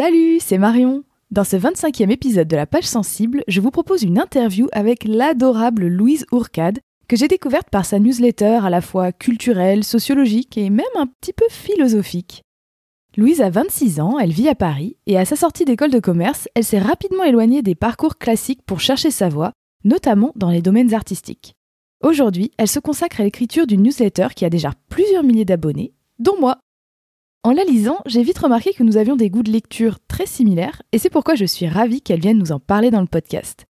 Salut, c'est Marion. Dans ce 25e épisode de la page sensible, je vous propose une interview avec l'adorable Louise Ourcade, que j'ai découverte par sa newsletter à la fois culturelle, sociologique et même un petit peu philosophique. Louise a 26 ans, elle vit à Paris, et à sa sortie d'école de commerce, elle s'est rapidement éloignée des parcours classiques pour chercher sa voie, notamment dans les domaines artistiques. Aujourd'hui, elle se consacre à l'écriture d'une newsletter qui a déjà plusieurs milliers d'abonnés, dont moi. En la lisant, j'ai vite remarqué que nous avions des goûts de lecture très similaires, et c'est pourquoi je suis ravie qu'elle vienne nous en parler dans le podcast.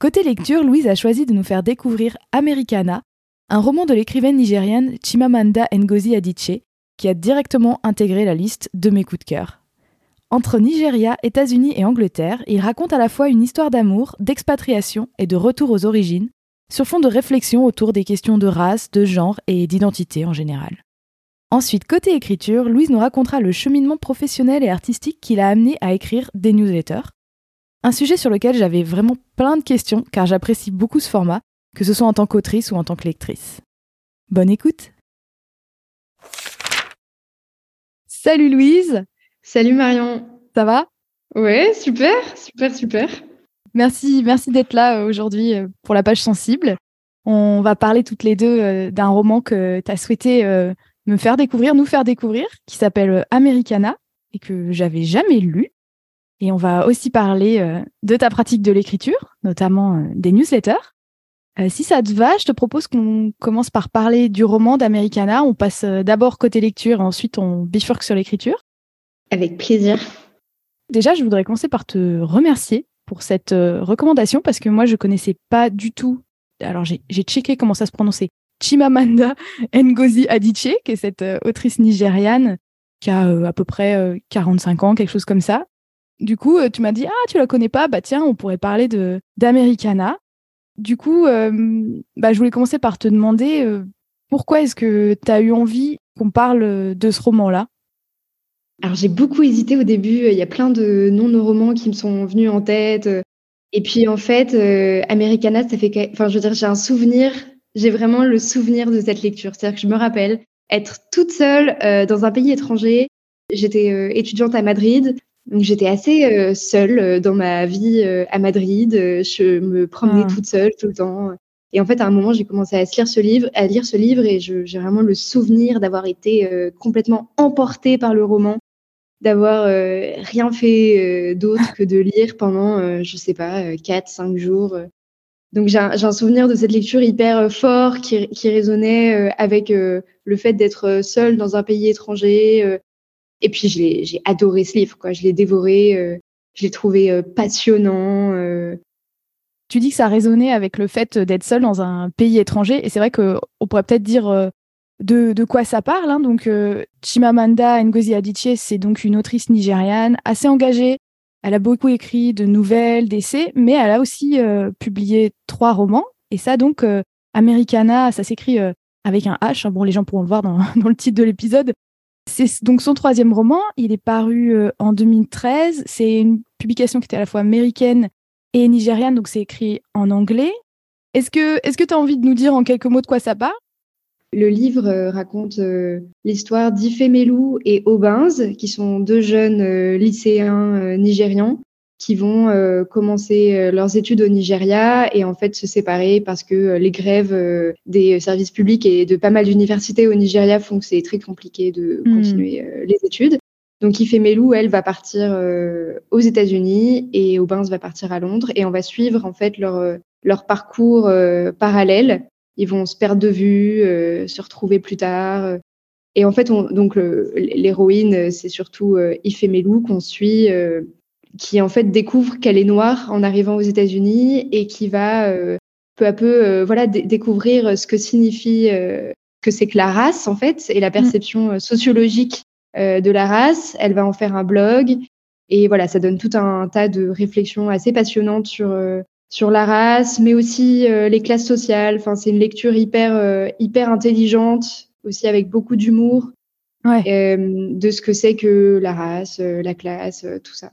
Côté lecture, Louise a choisi de nous faire découvrir Americana, un roman de l'écrivaine nigériane Chimamanda Ngozi Adichie, qui a directement intégré la liste de mes coups de cœur. Entre Nigeria, États-Unis et Angleterre, il raconte à la fois une histoire d'amour, d'expatriation et de retour aux origines, sur fond de réflexion autour des questions de race, de genre et d'identité en général. Ensuite, côté écriture, Louise nous racontera le cheminement professionnel et artistique qui l'a amené à écrire des newsletters. Un sujet sur lequel j'avais vraiment plein de questions car j'apprécie beaucoup ce format, que ce soit en tant qu'autrice ou en tant que lectrice. Bonne écoute Salut Louise Salut Marion Ça va? Ouais, super, super, super. Merci, merci d'être là euh, aujourd'hui euh, pour la page sensible. On va parler toutes les deux euh, d'un roman que tu as souhaité me faire découvrir, nous faire découvrir, qui s'appelle euh, Americana et que j'avais jamais lu. Et on va aussi parler euh, de ta pratique de l'écriture, notamment euh, des newsletters. si ça te va, je te propose qu'on commence par parler du roman d'Americana. On passe d'abord côté lecture et ensuite on bifurque sur l'écriture. Avec plaisir. Déjà, je voudrais commencer par te remercier pour cette recommandation parce que moi, je connaissais pas du tout. Alors, j'ai checké comment ça se prononçait. Chimamanda Ngozi Adichie, qui est cette euh, autrice nigériane qui a euh, à peu près 45 euh, ans, quelque chose comme ça. Du coup, tu m'as dit, ah, tu la connais pas, bah tiens, on pourrait parler de d'Americana. Du coup, bah, je voulais commencer par te demander pourquoi est-ce que tu as eu envie qu'on parle de ce roman-là? Alors, j'ai beaucoup hésité au début. Il y a plein de noms de romans qui me sont venus en tête. Et puis, en fait, Americana, ça fait. Enfin, je veux dire, j'ai un souvenir j'ai vraiment le souvenir de cette lecture. C'est-à-dire que je me rappelle être toute seule euh, dans un pays étranger. J'étais euh, étudiante à Madrid, donc j'étais assez euh, seule dans ma vie à Madrid. Je me promenais ah. toute seule tout le temps. Et en fait, à un moment, j'ai commencé à lire ce livre, à lire ce livre, et j'ai vraiment le souvenir d'avoir été complètement emportée par le roman, d'avoir rien fait d'autre que de lire pendant, je sais pas, quatre, cinq jours. Donc j'ai un, souvenir de cette lecture hyper euh, fort qui, résonnait euh, avec euh, le fait d'être seule dans un pays étranger. et puis j'ai adoré ce livre, quoi. Je l'ai dévoré, je l'ai trouvé passionnant. Tu dis que ça résonnait avec le fait d'être seule dans un pays étranger, et c'est vrai qu'on pourrait peut-être dire de, quoi ça parle. Hein. Donc Chimamanda Ngozi Adichie, c'est donc une autrice nigériane assez engagée elle a beaucoup écrit de nouvelles, d'essais, mais elle a aussi euh, publié trois romans. Et ça, donc, euh, Americana, ça s'écrit euh, avec un H. Hein. Bon, les gens pourront le voir dans, le titre de l'épisode. C'est donc son troisième roman. Il est paru en 2013. C'est une publication qui était à la fois américaine et nigériane, donc c'est écrit en anglais. Est-ce que tu as envie de nous dire en quelques mots de quoi ça parle? Le livre euh, raconte euh, l'histoire d'Ifemelou et Obinz, qui sont deux jeunes euh, lycéens nigérians qui vont commencer leurs études au Nigeria et en fait se séparer parce que les grèves des services publics et de pas mal d'universités au Nigeria font que c'est très compliqué de hmm. continuer les études. Donc Ifemelou, elle, va partir aux États-Unis et Obinz va partir à Londres et on va suivre en fait leur, leur parcours parallèle ils vont se perdre de vue, euh, se retrouver plus tard. Euh. Et en fait, on, donc l'héroïne, c'est surtout euh, Ifemelou qu'on suit, qui en fait découvre qu'elle est noire en arrivant aux États-Unis et qui va peu à peu, voilà, découvrir ce que signifie que c'est que la race, en fait, et la mmh. perception sociologique de la race. Elle va en faire un blog. Et voilà, ça donne tout un tas de réflexions assez passionnantes sur, sur la race, mais aussi les classes sociales. Enfin, c'est une lecture hyper, hyper intelligente, aussi avec beaucoup d'humour. de ce que c'est que la race, la classe, tout ça.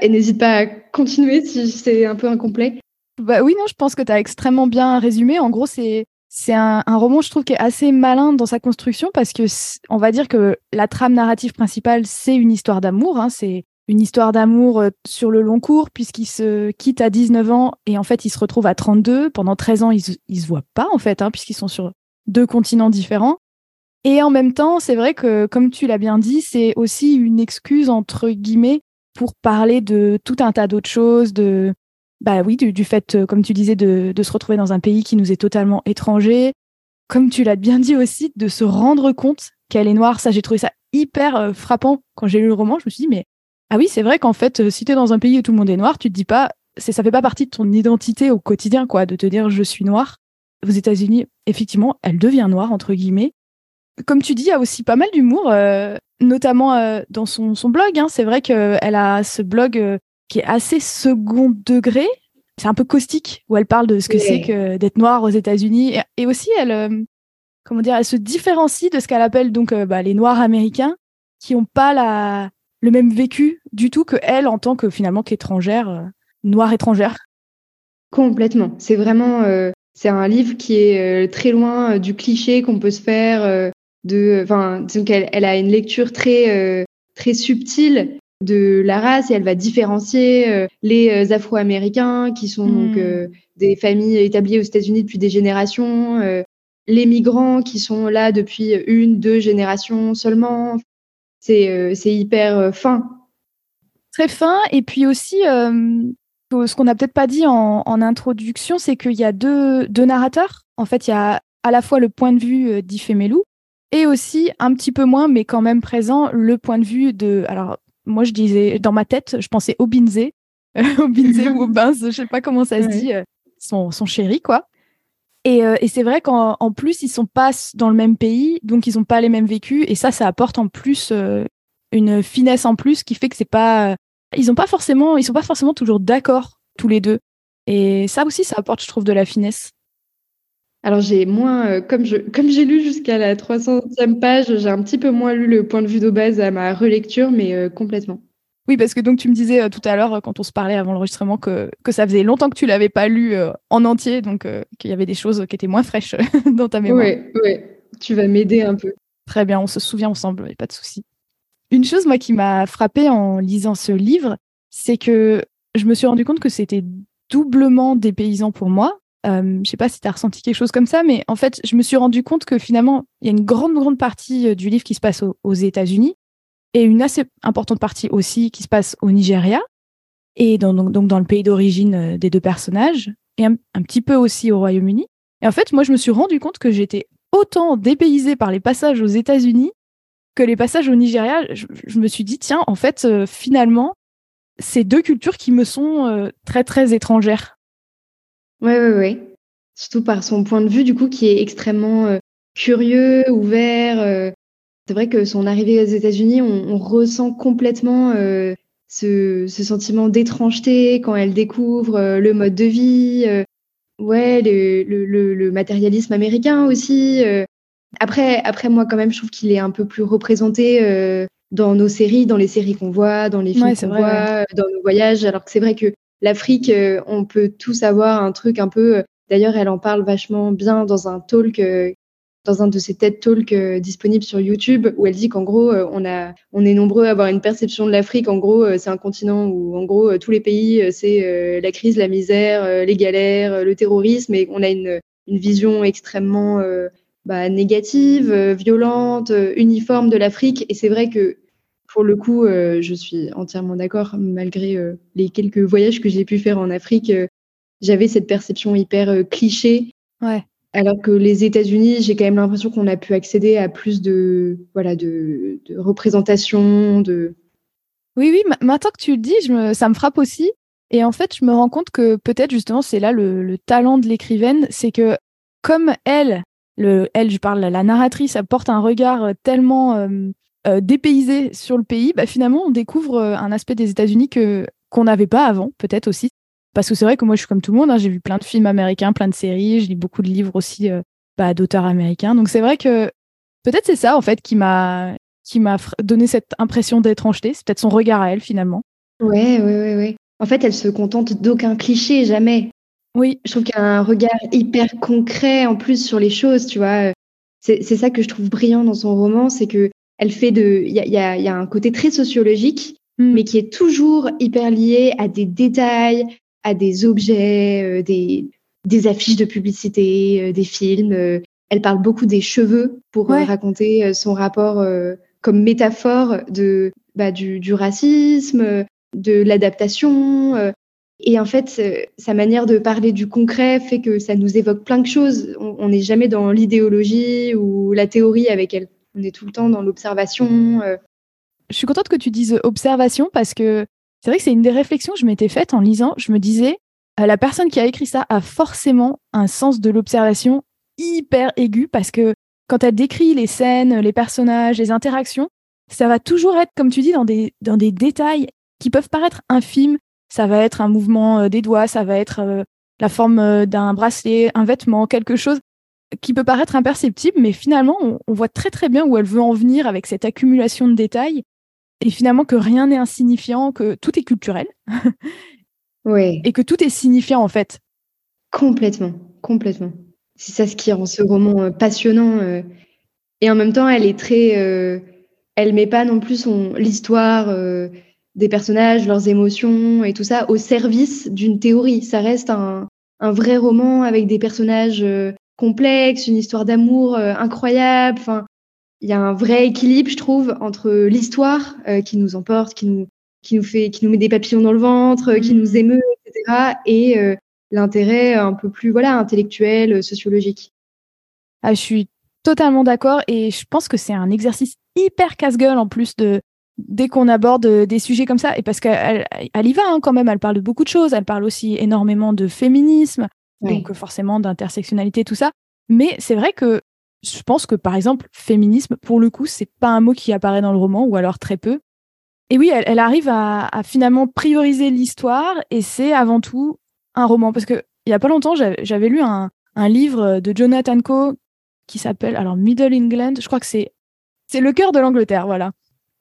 Et n'hésite pas à continuer si c'est un peu incomplet. Bah oui, non, je pense que tu as extrêmement bien résumé. En gros, c'est c'est un, roman, je trouve, qui est assez malin dans sa construction parce que on va dire que la trame narrative principale, c'est une histoire d'amour. Hein, c'est une histoire d'amour euh, sur le long cours puisqu'ils se quittent à 19 ans et en fait ils se retrouvent à 32. Pendant 13 ans, ils, ils se voient pas en fait, hein, puisqu'ils sont sur deux continents différents. Et en même temps, c'est vrai que, comme tu l'as bien dit, c'est aussi une excuse entre guillemets pour parler de tout un tas d'autres choses, de bah oui, du, fait, euh, comme tu disais, de, se retrouver dans un pays qui nous est totalement étranger. Comme tu l'as bien dit aussi, de se rendre compte qu'elle est noire. Ça, j'ai trouvé ça hyper euh, frappant quand j'ai lu le roman. Je me suis dit, mais ah oui, c'est vrai qu'en fait, euh, si tu es dans un pays où tout le monde est noir, tu te dis pas, c'est ça fait pas partie de ton identité au quotidien, quoi, de te dire je suis noire. Aux États-Unis, effectivement, elle devient noire entre guillemets. Comme tu dis, il y a aussi pas mal d'humour notamment euh, dans son, son blog. Hein. C'est vrai qu'elle a ce blog euh, qui est assez second degré. C'est un peu caustique, où elle parle de ce que c'est que d'être noire aux États-Unis. Et, aussi, elle, euh, comment dire, elle se différencie de ce qu'elle appelle donc bah, les noirs américains, qui n'ont pas la, le même vécu du tout que elle en tant que finalement qu'étrangère, noire étrangère. Complètement. C'est vraiment, c'est un livre qui est très loin du cliché qu'on peut se faire de, enfin, elle, elle, a une lecture très euh, très subtile de la race et elle va différencier euh, les euh, Afro-Américains qui sont donc hmm. des familles établies aux États-Unis depuis des générations, les migrants qui sont là depuis une, deux générations seulement. C'est c'est hyper fin. Très fin et puis aussi ce qu'on n'a peut-être pas dit en, en introduction, c'est qu'il y a deux, deux narrateurs. En fait, il y a à la fois le point de vue d'Ifemelou, et aussi un petit peu moins, mais quand même présent, le point de vue de. Alors, moi, je disais, dans ma tête, je pensais au Binze, au Binze ou au Binz, je sais pas comment ça se dit, euh, son, son chéri, quoi. Et, euh, et c'est vrai qu'en en plus, ils sont pas dans le même pays, donc ils ont pas les mêmes vécus, et ça, ça apporte en plus euh, une finesse en plus qui fait que c'est pas. Ils ont pas forcément, ils sont pas forcément toujours d'accord tous les deux. Et ça aussi, ça apporte, je trouve, de la finesse. Alors j'ai moins, euh, comme j'ai lu jusqu'à la 300e page, j'ai un petit peu moins lu le point de vue d'Aubaz à ma relecture, mais euh, complètement. Oui, parce que donc tu me disais euh, tout à l'heure quand on se parlait avant l'enregistrement que, que ça faisait longtemps que tu l'avais pas lu en entier, donc qu'il y avait des choses qui étaient moins fraîches dans ta mémoire. Oui, oui, tu vas m'aider un peu. Très bien, on se souvient ensemble, a pas de souci. Une chose moi qui m'a frappée en lisant ce livre, c'est que je me suis rendu compte que c'était doublement dépaysant pour moi euh, je sais pas si tu as ressenti quelque chose comme ça, mais en fait, je me suis rendu compte que finalement, il y a une grande, grande partie euh, du livre qui se passe aux, États-Unis et une assez importante partie aussi qui se passe au Nigeria et dans, donc, dans le pays d'origine euh, des deux personnages et un, petit peu aussi au Royaume-Uni. Et en fait, moi, je me suis rendu compte que j'étais autant dépaysée par les passages aux États-Unis que les passages au Nigeria. Je, me suis dit, tiens, en fait, finalement, c'est deux cultures qui me sont très, très étrangères. Oui, oui, oui. Surtout par son point de vue, du coup, qui est extrêmement euh, curieux, ouvert. Euh. C'est vrai que son arrivée aux États-Unis, on, ressent complètement euh, ce, sentiment d'étrangeté quand elle découvre le mode de vie, ouais, le, matérialisme américain aussi. Après, après, moi, quand même, je trouve qu'il est un peu plus représenté dans nos séries, dans les séries qu'on voit, dans les films qu'on voit, dans nos voyages. Alors que c'est vrai que l'Afrique, euh, on peut tous avoir un truc un peu. Euh, d'ailleurs, elle en parle vachement bien dans un talk, euh, dans un de ses TED Talks disponibles sur YouTube, où elle dit qu'en gros, on a, on est nombreux à avoir une perception de l'Afrique. En gros, c'est un continent où, en gros, tous les pays, c'est la crise, la misère, les galères, le terrorisme, et on a une, une vision extrêmement bah, négative, violente, uniforme de l'Afrique. Et c'est vrai que pour le coup, euh, je suis entièrement d'accord. Malgré euh, les quelques voyages que j'ai pu faire en Afrique, euh, j'avais cette perception hyper cliché. Ouais. Alors que les États-Unis, j'ai quand même l'impression qu'on a pu accéder à plus de voilà de, représentation, de. Oui, oui. Maintenant que tu le dis, ça me frappe aussi. Et en fait, je me rends compte que peut-être justement, c'est là le talent de l'écrivaine, c'est que comme elle, le, elle, je parle, la narratrice apporte un regard tellement dépaysé sur le pays, bah, finalement, on découvre un aspect des États-Unis qu'on n'avait pas avant, peut-être aussi. Parce que c'est vrai que moi, je suis comme tout le monde. Hein, j'ai vu plein de films américains, plein de séries. Je lis beaucoup de livres aussi bah, d'auteurs américains. Donc c'est vrai que peut-être c'est ça en fait qui m'a qui m'a donné cette impression d'étrangeté. C'est peut-être son regard à elle finalement. Ouais, ouais, ouais, ouais. En fait, elle se contente d'aucun cliché, jamais. Oui. Je trouve qu'il y a un regard hyper concret en plus sur les choses, tu vois. C'est ça que je trouve brillant dans son roman, c'est que elle fait de, il y a, y, a, y a, un côté très sociologique, hmm. mais qui est toujours hyper lié à des détails, à des objets, euh, des, des affiches de publicité, euh, des films. Euh, elle parle beaucoup des cheveux pour raconter son rapport comme métaphore de bah, du, du, racisme, de l'adaptation. et en fait, sa manière de parler du concret fait que ça nous évoque plein de choses. On n'est jamais dans l'idéologie ou la théorie avec elle. On est tout le temps dans l'observation. Je suis contente que tu dises observation parce que c'est vrai que c'est une des réflexions que je m'étais faite en lisant. Je me disais, euh, la personne qui a écrit ça a forcément un sens de l'observation hyper aigu parce que quand elle décrit les scènes, les personnages, les interactions, ça va toujours être, comme tu dis, dans des, dans des détails qui peuvent paraître infimes. Ça va être un mouvement euh, des doigts, ça va être euh, la forme d'un bracelet, un vêtement, quelque chose qui peut paraître imperceptible, mais finalement, on, on, voit très très bien où elle veut en venir avec cette accumulation de détails, et finalement que rien n'est insignifiant, que tout est culturel, Et que tout est signifiant en fait. Complètement, complètement. C'est ça ce qui rend ce roman euh, passionnant. Euh. Et en même temps, elle est très. Euh, elle met pas non plus l'histoire des personnages, leurs émotions et tout ça au service d'une théorie. Ça reste un, un, vrai roman avec des personnages complexes, une histoire d'amour incroyable. Enfin, il y a un vrai équilibre, je trouve, entre l'histoire qui nous emporte, qui nous qui nous fait, qui nous met des papillons dans le ventre, qui nous mmh. émeut, etc. Et euh, l'intérêt un peu plus, voilà, intellectuel, euh, sociologique. Ah, je suis totalement d'accord et je pense que c'est un exercice hyper casse-gueule en plus de dès qu'on aborde euh, des sujets comme ça et parce qu'elle elle y va hein, quand même elle parle de beaucoup de choses elle parle aussi énormément de féminisme donc forcément d'intersectionnalité tout ça mais c'est vrai que je pense que par exemple féminisme pour le coup c'est pas un mot qui apparaît dans le roman ou alors très peu et oui, elle, arrive à, finalement prioriser l'histoire et c'est avant tout un roman. Parce que il y a pas longtemps, j'avais lu un, livre de Jonathan Coe qui s'appelle alors Middle England. Je crois que c'est c'est le cœur de l'Angleterre, voilà.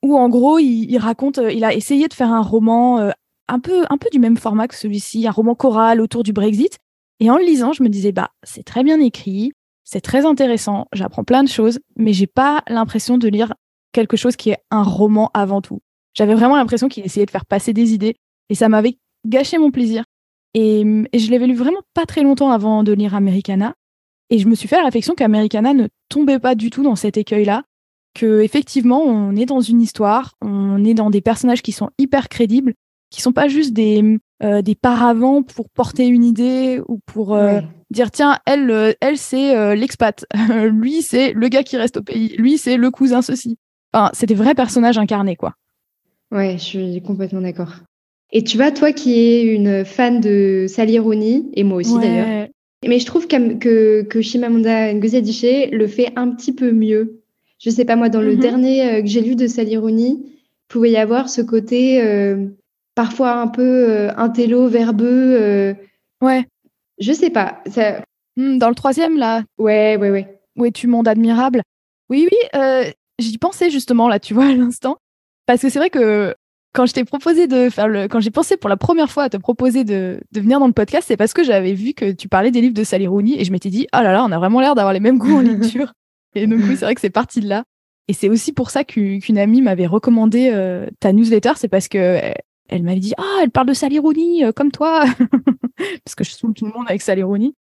Où en gros, il, raconte, euh, il a essayé de faire un roman euh, un peu un peu du même format que celui-ci, un roman choral autour du Brexit. Et en le lisant, je me disais bah c'est très bien écrit, c'est très intéressant, j'apprends plein de choses, mais j'ai pas l'impression de lire quelque chose qui est un roman avant tout. J'avais vraiment l'impression qu'il essayait de faire passer des idées et ça m'avait gâché mon plaisir. Et, je l'avais lu vraiment pas très longtemps avant de lire Americana. Et je me suis fait la réflexion qu'Americana ne tombait pas du tout dans cet écueil-là, que effectivement on est dans une histoire, on est dans des personnages qui sont hyper crédibles, qui sont pas juste des euh, des paravents pour porter une idée ou pour euh, dire tiens elle euh, elle c'est l'expat, lui c'est le gars qui reste au pays, lui c'est le cousin ceci. Enfin c'est des vrais personnages incarnés quoi. Ouais, je suis complètement d'accord. Et tu vois, toi qui es une fan de Sally Rooney, et moi aussi d'ailleurs, mais je trouve que, que, que Shimamanda Ngozi Adichie le fait un petit peu mieux. Je sais pas, moi, dans le mhm. dernier que j'ai lu de Sally Rooney, pouvait y avoir ce côté euh, parfois un peu euh, intello, verbeux. ouais. Je sais pas. Ça... Hmm, dans le troisième, là Ouais, ouais, ouais. Ouais, tu monde admirable. Oui, oui, j'y pensais justement, là, tu vois, à l'instant. Parce que c'est vrai que quand je t'ai proposé de faire le, quand j'ai pensé pour la première fois à te proposer de, de venir dans le podcast, c'est parce que j'avais vu que tu parlais des livres de Sally Rooney et je m'étais dit, oh là là, on a vraiment l'air d'avoir les mêmes goûts en lecture. et donc oui, c'est vrai que c'est parti de là. Et c'est aussi pour ça qu'une amie m'avait recommandé euh, ta newsletter, c'est parce que elle, m'avait dit, ah, elle parle de Sally Rooney euh, comme toi, parce que je saoule tout le monde avec Sally Rooney.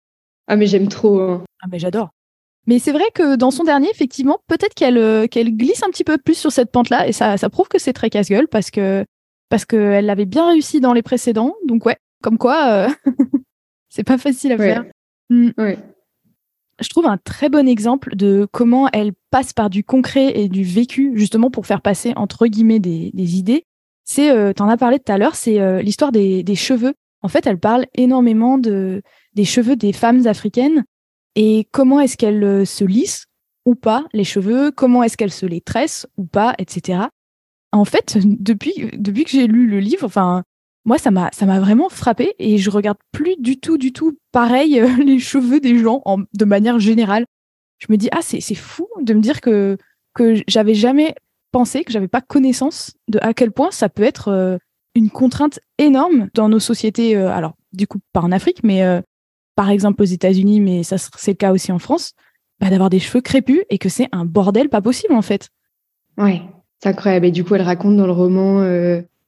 Ah mais j'aime trop. Hein. Ah mais j'adore. Mais c'est vrai que dans son dernier, effectivement, peut-être qu'elle euh, qu'elle glisse un petit peu plus sur cette pente-là, et ça, ça prouve que c'est très casse-gueule parce que parce qu'elle l'avait bien réussi dans les précédents. Donc ouais, comme quoi, euh, c'est pas facile à faire. Mm. Je trouve un très bon exemple de comment elle passe par du concret et du vécu, justement pour faire passer entre guillemets des, des idées. C'est, euh, t'en as parlé tout à l'heure, c'est euh, l'histoire des, des cheveux. En fait, elle parle énormément de des cheveux des femmes africaines et comment est-ce qu'elle se lisse ou pas les cheveux, comment est-ce qu'elle se les tresse ou pas, etc. En fait, depuis, depuis que j'ai lu le livre, enfin, moi, ça m'a, ça m'a vraiment frappé et je regarde plus du tout, du tout pareil euh, les cheveux des gens en, de manière générale. Je me dis, ah, c'est, c'est fou de me dire que, que j'avais jamais pensé, que j'avais pas connaissance de à quel point ça peut être euh, une contrainte énorme dans nos sociétés. Euh, alors, du coup, pas en Afrique, mais par exemple aux États-Unis, mais ça c'est le cas aussi en France, bah, d'avoir des cheveux crépus et que c'est un bordel pas possible en fait. Ouais, c'est incroyable. Et du coup, elle raconte dans le roman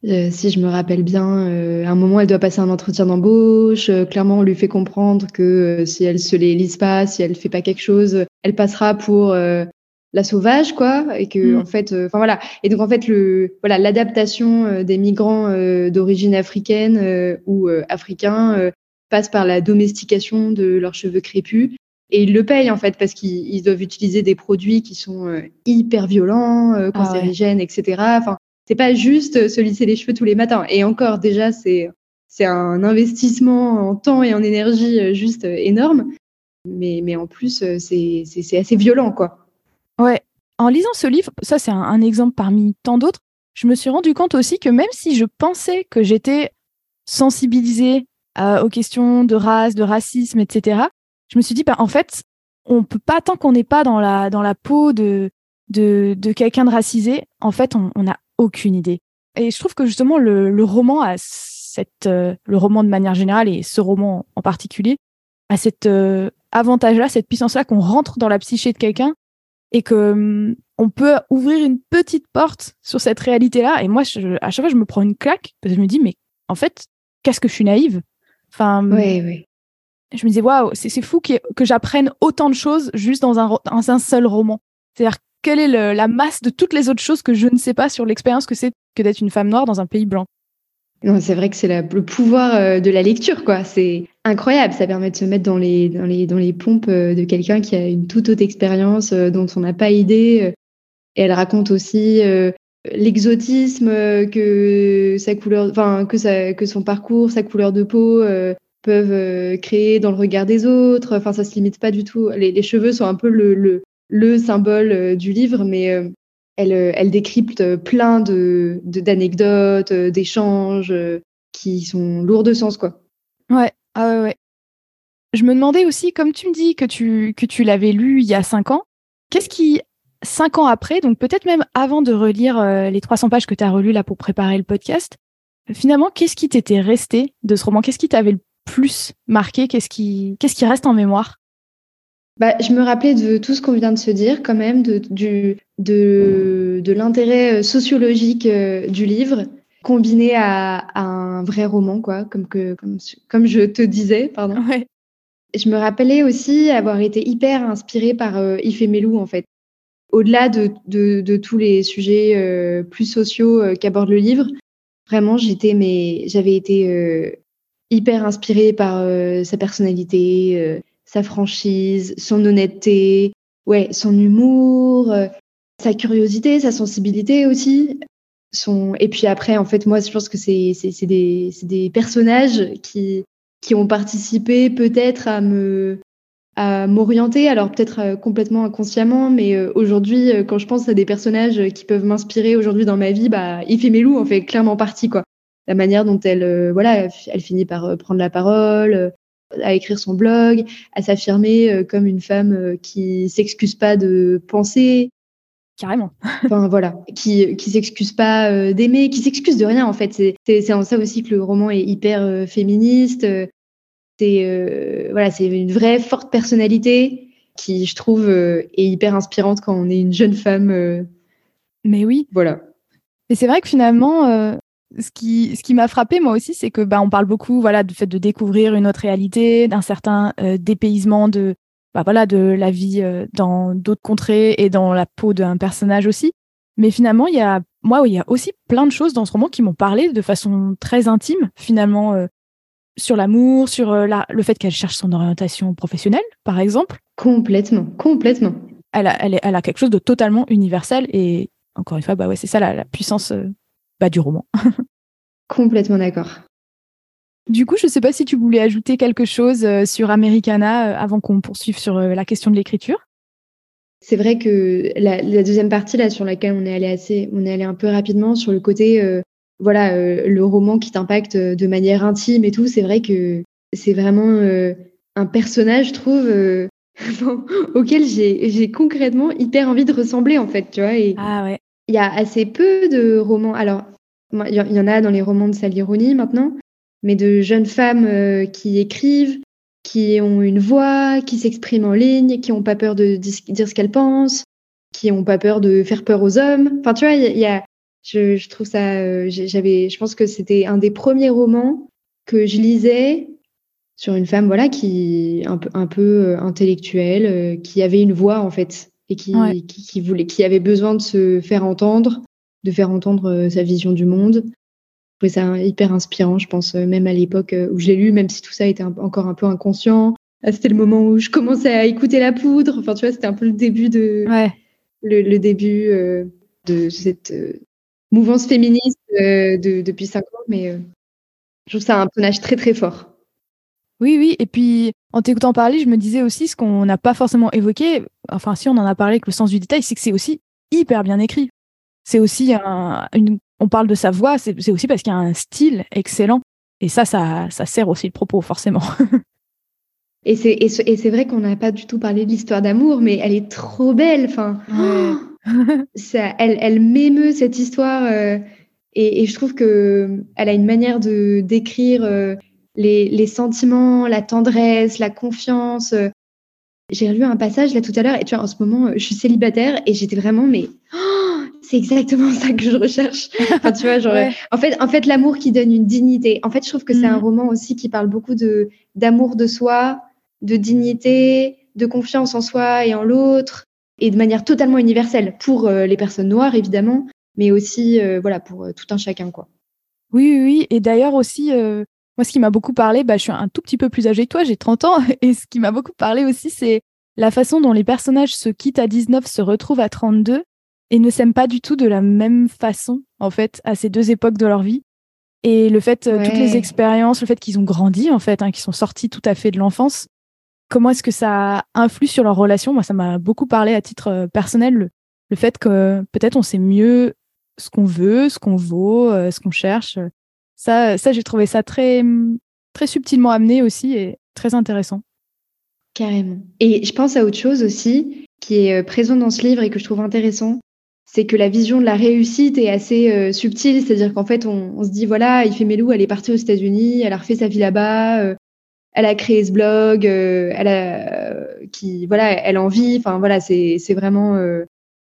euh, si je me rappelle bien, euh, à un moment, elle doit passer un entretien d'embauche. Euh, clairement, on lui fait comprendre que si elle se les lise pas, si elle fait pas quelque chose, elle passera pour la sauvage, quoi. Et que, mm. en fait, enfin voilà. Et donc, en fait, le voilà, l'adaptation des migrants d'origine africaine ou africain passe par la domestication de leurs cheveux crépus. Et ils le payent en fait parce qu'ils doivent utiliser des produits qui sont hyper violents, ah cancérigènes, etc. Enfin, c'est pas juste se lisser les cheveux tous les matins. Et encore, déjà, c'est c'est un investissement en temps et en énergie euh, juste euh, énorme. Mais, mais en plus, euh, c'est assez violent, quoi. Ouais. En lisant ce livre, ça c'est un, exemple parmi tant d'autres, je me suis rendu compte aussi que même si je pensais que j'étais sensibilisée aux questions de race, de racisme, etc., je me suis dit, bah, en fait, on peut pas, tant qu'on n'est pas dans la, dans la peau de, de, de quelqu'un de racisé, en fait, on, on a aucune idée. Et je trouve que justement le, roman a cette, euh, le roman de manière générale et ce roman en particulier a cet euh, avantage-là, cette puissance-là qu'on rentre dans la psyché de quelqu'un et que hum, on peut ouvrir une petite porte sur cette réalité-là. Et moi, à chaque fois, je me prends une claque parce que je me dis, mais en fait, qu'est-ce que je suis naïve? Enfin, hum, oui, oui. Je me disais, waouh, c'est fou que, que j'apprenne autant de choses juste dans un, dans un seul roman. C'est-à-dire quelle est la masse de toutes les autres choses que je ne sais pas sur l'expérience que c'est que d'être une femme noire dans un pays blanc? C'est vrai que c'est le pouvoir euh, de la lecture, quoi. C'est incroyable. Ça permet de se mettre dans les, pompes euh, de quelqu'un qui a une toute autre expérience euh, dont on n'a pas idée. Elle raconte aussi l'exotisme que sa couleur, enfin que son parcours, sa couleur de peau peuvent créer dans le regard des autres. Enfin, ça se limite pas du tout. Les, cheveux sont un peu le, le symbole du livre, mais elle, euh, elle décrypte plein de d'anecdotes, d'échanges qui sont lourds de sens, quoi. Ouais, ah ouais, ouais. Je me demandais aussi, comme tu me dis que tu, que tu l'avais lu il y a cinq ans, qu'est-ce qui, cinq ans après, donc peut-être même avant de relire les 300 pages que tu as relues là pour préparer le podcast, finalement, qu'est-ce qui t'était resté de ce roman? Qu'est-ce qui t'avait le plus marqué? Qu'est-ce qui, qu'est-ce qui reste en mémoire? Bah, je me rappelais de tout ce qu'on vient de se dire quand même, de, du, de, de l'intérêt euh, sociologique euh, du livre, combiné à, à, un vrai roman, quoi, comme, que, comme, comme je te disais, pardon. Ouais. Je me rappelais aussi avoir été hyper inspirée par euh, Melou, en fait. Au-delà de, de, de, tous les sujets euh, plus sociaux qu'aborde le livre, vraiment, j'étais, mais j'avais été hyper inspirée par sa personnalité sa franchise, son honnêteté, ouais, son humour, euh, sa curiosité, sa sensibilité aussi. Son... Et puis après, en fait, moi, je pense que c'est des, des personnages qui, qui ont participé peut-être à me à m'orienter, alors peut-être euh, complètement inconsciemment, mais euh, aujourd'hui, quand je pense à des personnages qui peuvent m'inspirer aujourd'hui dans ma vie, bah, Melou en fait clairement partie, quoi. La manière dont elle, voilà, elle finit par prendre la parole, à écrire son blog, à s'affirmer euh, comme une femme euh, qui s'excuse pas de penser. Carrément. enfin voilà, qui qui s'excuse pas euh, d'aimer, qui s'excuse de rien en fait. C'est en ça aussi que le roman est hyper féministe. C'est voilà, c'est une vraie forte personnalité qui je trouve est hyper inspirante quand on est une jeune femme. Mais oui. Voilà. Et c'est vrai que finalement, ce qui, ce qui m'a frappé moi aussi, c'est que bah, on parle beaucoup voilà du fait de découvrir une autre réalité, d'un certain euh, dépaysement de bah, voilà de la vie euh, dans d'autres contrées et dans la peau d'un personnage aussi. Mais finalement, il y a moi, il y a aussi plein de choses dans ce roman qui m'ont parlé de façon très intime finalement euh, sur l'amour, sur la, le fait qu'elle cherche son orientation professionnelle, par exemple. Complètement, complètement. Elle a, elle, elle a quelque chose de totalement universel et encore une fois, bah ouais, c'est ça la, la puissance du roman. Complètement d'accord. Du coup, je ne sais pas si tu voulais ajouter quelque chose sur Americana avant qu'on poursuive sur la question de l'écriture. C'est vrai que la, deuxième partie là sur laquelle on est allé assez, on est allé un peu rapidement sur le côté, voilà, le roman qui t'impacte de manière intime et tout. C'est vrai que c'est vraiment un personnage, je trouve, auquel j'ai concrètement hyper envie de ressembler, en fait, tu vois. Et ah ouais. Il y a assez peu de romans. Alors, il y en a dans les romans de Rooney maintenant, mais de jeunes femmes euh, qui écrivent, qui ont une voix, qui s'expriment en ligne, qui n'ont pas peur de dire ce qu'elles pensent, qui n'ont pas peur de faire peur aux hommes. Enfin, tu vois, il y, a, je, je trouve ça. Euh, j'avais, je pense que c'était un des premiers romans que je lisais sur une femme voilà qui un peu un peu euh, intellectuelle qui avait une voix en fait et qui, qui, voulait qui avait besoin de se faire entendre de faire entendre euh, sa vision du monde je trouvais ça hyper inspirant je pense même à l'époque où je l'ai lu même si tout ça était encore un peu inconscient ah, c'était le moment où je commençais à écouter la poudre enfin tu vois c'était un peu le début de le, début de cette mouvance féministe de, depuis cinq ans mais je trouve ça un personnage très très fort oui, oui. Et puis, en t'écoutant parler, je me disais aussi ce qu'on n'a pas forcément évoqué. Enfin, si on en a parlé avec le sens du détail, c'est que c'est aussi hyper bien écrit. C'est aussi un, une, on parle de sa voix, c'est aussi parce qu'il y a un style excellent. Et ça, ça, ça sert aussi le propos, forcément. et c'est vrai qu'on n'a pas du tout parlé de l'histoire d'amour, mais elle est trop belle. Enfin, ça, elle, elle m'émeut cette histoire. Euh, et, je trouve que elle a une manière de d'écrire. Euh, les, sentiments, la tendresse, la confiance. Euh. J'ai relu un passage là tout à l'heure et tu vois, en ce moment, euh, je suis célibataire et j'étais vraiment, mais oh, c'est exactement ça que je recherche. enfin, tu vois, genre, en fait, en fait l'amour qui donne une dignité. En fait, je trouve que c'est un mm. roman aussi qui parle beaucoup de d'amour de soi, de dignité, de confiance en soi et en l'autre, et de manière totalement universelle pour euh, les personnes noires évidemment, mais aussi voilà pour tout un chacun quoi. Oui, oui, oui. et d'ailleurs aussi, moi, ce qui m'a beaucoup parlé, bah, je suis un tout petit peu plus âgée que toi, j'ai 30 ans, et ce qui m'a beaucoup parlé aussi, c'est la façon dont les personnages se quittent à 19, se retrouvent à 32, et ne s'aiment pas du tout de la même façon, en fait, à ces deux époques de leur vie. Et le fait, euh, toutes les expériences, le fait qu'ils ont grandi, en fait, hein, qu'ils sont sortis tout à fait de l'enfance, comment est-ce que ça influe sur leur relation? Moi, ça m'a beaucoup parlé à titre euh, personnel, le, le fait que peut-être on sait mieux ce qu'on veut, ce qu'on vaut, euh, ce qu'on cherche. Ça, ça j'ai trouvé ça très, très subtilement amené aussi et très intéressant. Carrément. Et je pense à autre chose aussi qui est euh, présent dans ce livre et que je trouve intéressant, c'est que la vision de la réussite est assez euh, subtile, c'est-à-dire qu'en fait on, se dit voilà, il fait Melou, elle est partie aux États-Unis, elle a refait sa vie là-bas, euh, elle a créé ce blog, elle qui voilà, elle en vit, enfin voilà, c'est vraiment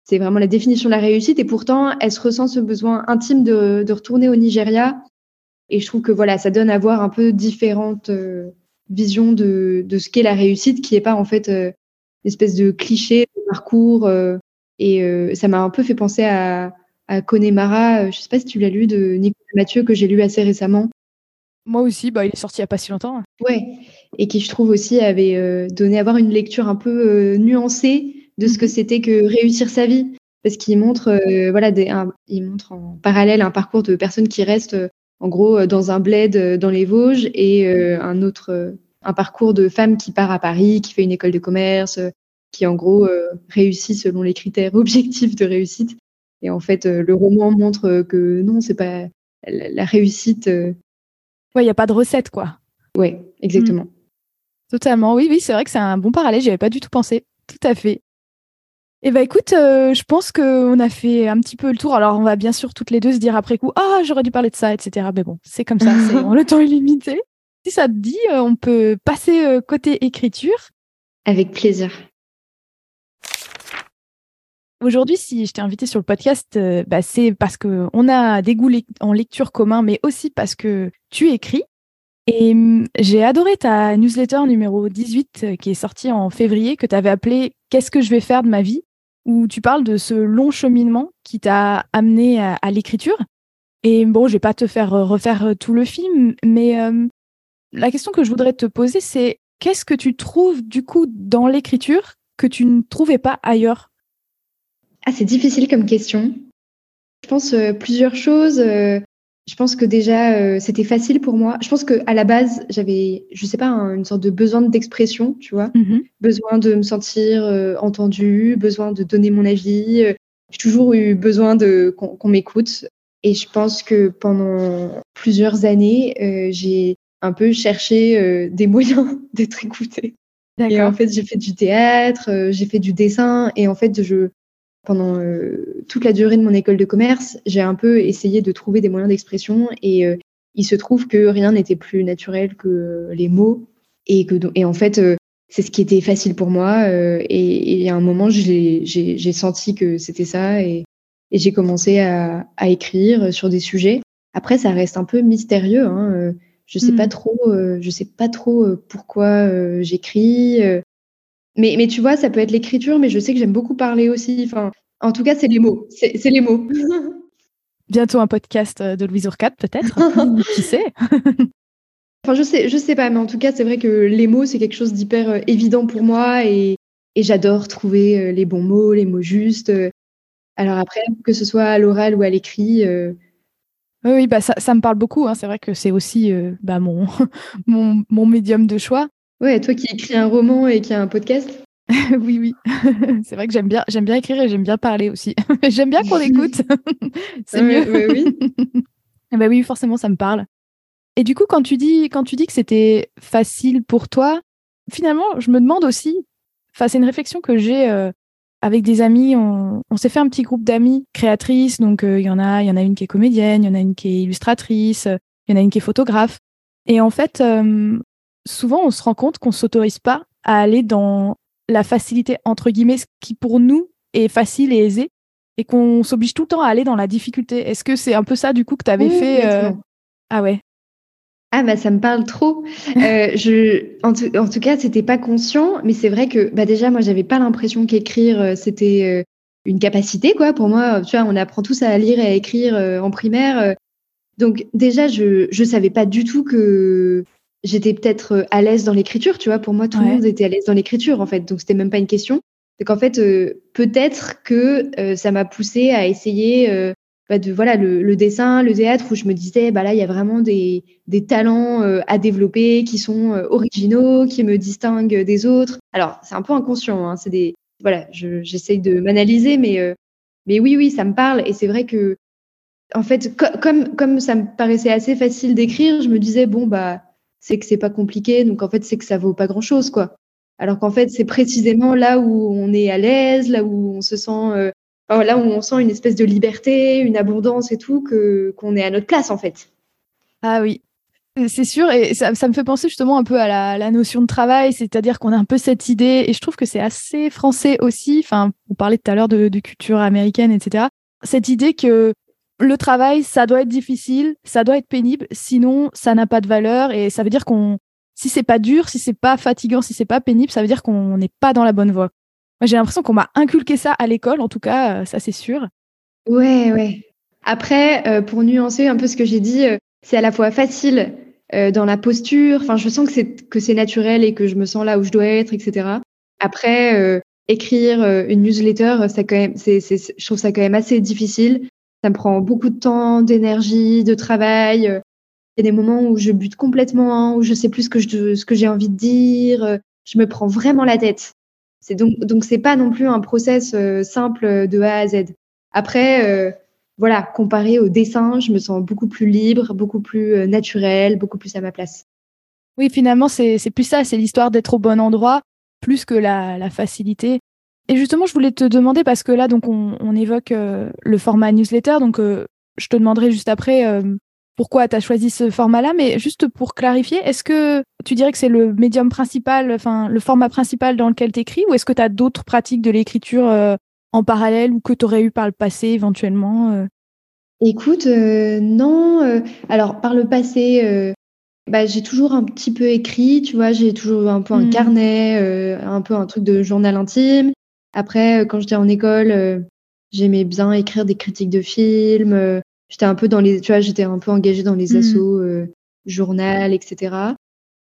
c'est vraiment la définition de la réussite. Et pourtant elle se ressent ce besoin intime de retourner au Nigeria et je trouve que voilà, ça donne à voir un peu différentes euh, visions de, de ce qu'est la réussite, qui n'est pas en fait euh, une espèce de cliché de parcours. Euh, et ça m'a un peu fait penser à, à Connemara, je sais pas si tu l'as lu, de Nicolas Mathieu, que j'ai lu assez récemment. Moi aussi, bah, il est sorti il n'y a pas si longtemps. Ouais, et qui je trouve aussi avait donné à avoir une lecture un peu nuancée de ce que mhm. c'était que réussir sa vie, parce qu'il montre, voilà, des, il montre en parallèle un parcours de personnes qui restent en gros euh, dans un bled euh, dans les Vosges et euh, un autre un parcours de femme qui part à Paris, qui fait une école de commerce, qui en gros réussit selon les critères objectifs de réussite. Et en fait, le roman montre que non, c'est pas la, réussite. Ouais, il n'y a pas de recette, quoi. Ouais, exactement. Mmh. Totalement. Oui, oui, c'est vrai que c'est un bon parallèle. J'y avais pas du tout pensé. Tout à fait. Eh bien, écoute, euh, je pense qu'on a fait un petit peu le tour. Alors, on va bien sûr toutes les deux se dire après coup, ah, j'aurais dû parler de ça, etc. Mais bon, c'est comme ça, le temps est limité. Si ça te dit, euh, on peut passer euh, côté écriture. Avec plaisir. Aujourd'hui, si je t'ai invité sur le podcast, bah, c'est parce qu'on a des goûts en lecture commun, mais aussi parce que tu écris. Et mm, j'ai adoré ta newsletter numéro 18 qui est sortie en février, que tu avais appelée Qu'est-ce que je vais faire de ma vie où tu parles de ce long cheminement qui t'a amené à, l'écriture. Et bon, je vais pas te faire euh, refaire euh, tout le film, mais euh, la question que je voudrais te poser, c'est qu'est-ce que tu trouves du coup dans l'écriture que tu ne trouvais pas ailleurs? Ah, c'est difficile comme question. Je pense plusieurs choses. Je pense que déjà, c'était facile pour moi. Je pense que à la base, j'avais, je sais pas, une sorte de besoin d'expression, tu vois, mmh besoin de me sentir entendue, besoin de donner mon avis. J'ai toujours eu besoin de qu'on m'écoute. Et je pense que pendant plusieurs années, j'ai un peu cherché des moyens d'être écoutée. Et en fait, j'ai fait du théâtre, j'ai fait du dessin, et en fait, je, pendant toute la durée de mon école de commerce, j'ai un peu essayé de trouver des moyens d'expression, et il se trouve que rien n'était plus naturel que les mots, et que et en fait, c'est ce qui était facile pour moi. et, à un moment, j'ai senti que c'était ça, et, et j'ai commencé à, à, écrire sur des sujets. Après, ça reste un peu mystérieux. Hein, je sais pas trop, euh, je sais pas trop euh, pourquoi euh, j'écris. Mais, mais tu vois, ça peut être l'écriture, mais je sais que j'aime beaucoup parler aussi. Enfin, en tout cas, c'est les mots. C'est les mots. Bientôt un podcast de Louise Urquhart, peut-être. Qui sait? Enfin, je sais, je sais pas, mais en tout cas, c'est vrai que les mots, c'est quelque chose d'hyper évident pour moi et, et j'adore trouver les bons mots, les mots justes. Alors après, que ce soit à l'oral ou à l'écrit, oui, bah ça, ça me parle beaucoup. Hein. C'est vrai que c'est aussi euh, bah, mon, mon, mon, médium de choix. Ouais, toi qui écris un roman et qui a un podcast. oui, oui. c'est vrai que j'aime bien, j'aime bien écrire et j'aime bien parler aussi. j'aime bien qu'on écoute. c'est mieux. oui. bah oui, forcément, ça me parle. Et du coup, quand tu dis, quand tu dis que c'était facile pour toi, finalement, je me demande aussi. Enfin, c'est une réflexion que j'ai euh, avec des amis, on, s'est fait un petit groupe d'amis créatrices. Donc, il euh, y en a, il y en a une qui est comédienne, il y en a une qui est illustratrice, il y en a une qui est photographe. Et en fait, euh, souvent, on se rend compte qu'on s'autorise pas à aller dans la facilité entre guillemets, ce qui pour nous est facile et aisé, et qu'on s'oblige tout le temps à aller dans la difficulté. Est-ce que c'est un peu ça du coup que tu avais fait euh, Ah ouais. Ah bah ça me parle trop. Euh, je, en, tout cas, c'était pas conscient, mais c'est vrai que bah déjà moi j'avais pas l'impression qu'écrire euh, c'était une capacité quoi. Pour moi, tu vois, on apprend tous à lire et à écrire en primaire. donc déjà je je savais pas du tout que j'étais peut-être à l'aise dans l'écriture. Tu vois, pour moi tout le monde était à l'aise dans l'écriture en fait. Donc c'était même pas une question. Donc en fait peut-être que ça m'a poussé à essayer bah, de voilà le, dessin, le théâtre où je me disais bah là il y a vraiment des, des talents euh, à développer qui sont euh, originaux, qui me distinguent des autres. Alors c'est un peu inconscient, hein, c'est des voilà j'essaye de m'analyser, mais euh, mais oui oui ça me parle et c'est vrai que en fait comme comme ça me paraissait assez facile d'écrire, je me disais bon bah c'est que c'est pas compliqué donc en fait c'est que ça vaut pas grand chose quoi. Alors qu'en fait c'est précisément là où on est à l'aise, là où on se sent là où on sent une espèce de liberté, une abondance et tout, que qu'on est à notre place en fait. Ah oui, c'est sûr, et ça, me fait penser justement un peu à la, notion de travail, c'est-à-dire qu'on a un peu cette idée, et je trouve que c'est assez français aussi, enfin, on parlait tout à l'heure de, culture américaine, etc. Cette idée que le travail, ça doit être difficile, ça doit être pénible, sinon ça n'a pas de valeur, et ça veut dire qu'on, si c'est pas dur, si c'est pas fatigant, si c'est pas pénible, ça veut dire qu'on n'est pas dans la bonne voie. Moi, j'ai l'impression qu'on m'a inculqué ça à l'école, en tout cas, euh, ça c'est sûr. Ouais, ouais. Après, euh, pour nuancer un peu ce que j'ai dit, euh, c'est à la fois facile dans la posture. Enfin, je sens que c'est que c'est naturel et que je me sens là où je dois être, etc. Après, écrire une newsletter, ça quand même, c'est, je trouve ça quand même assez difficile. Ça me prend beaucoup de temps, d'énergie, de travail. Il y a des moments où je bute complètement, où je sais plus ce que je, ce que j'ai envie de dire. Je me prends vraiment la tête. C'est donc donc c'est pas non plus un process euh, simple de A à Z. Après, euh, voilà, comparé au dessin, je me sens beaucoup plus libre, beaucoup plus euh, naturel, beaucoup plus à ma place. Oui, finalement, c'est plus ça, c'est l'histoire d'être au bon endroit, plus que la, la, facilité. Et justement, je voulais te demander, parce que là, donc, on, on évoque le format newsletter, donc je te demanderai juste après pourquoi tu as choisi ce format-là, mais juste pour clarifier, est-ce que tu dirais que c'est le médium principal, enfin le format principal dans lequel tu écris, ou est-ce que tu as d'autres pratiques de l'écriture euh, en parallèle ou que tu aurais eu par le passé éventuellement euh? Écoute, euh, non. alors par le passé, bah, j'ai toujours un petit peu écrit, tu vois, j'ai toujours un peu un mmh. carnet, un peu un truc de journal intime. Après, quand j'étais en école, j'aimais bien écrire des critiques de films j'étais un peu dans les, tu vois, j'étais un peu engagée dans les mmh. assos, euh, journal, etc.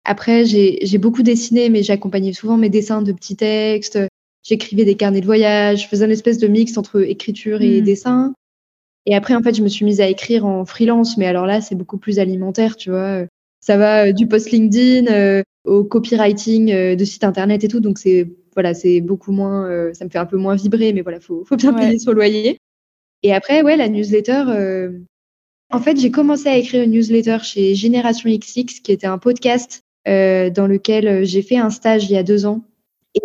Après, j'ai beaucoup dessiné, mais j'accompagnais souvent mes dessins de petits textes. J'écrivais des carnets de voyage. Je faisais une espèce de mix entre écriture et mmh. dessin. Et après, en fait, je me suis mise à écrire en freelance, mais alors là, c'est beaucoup plus alimentaire, tu vois. Ça va du post LinkedIn au copywriting de site internet et tout. Donc, c'est voilà, c'est beaucoup moins, ça me fait un peu moins vibrer, mais voilà, faut, faut bien payer son loyer. Et après, ouais, la newsletter. En fait, j'ai commencé à écrire une newsletter chez Génération XX, qui était un podcast dans lequel j'ai fait un stage il y a deux ans.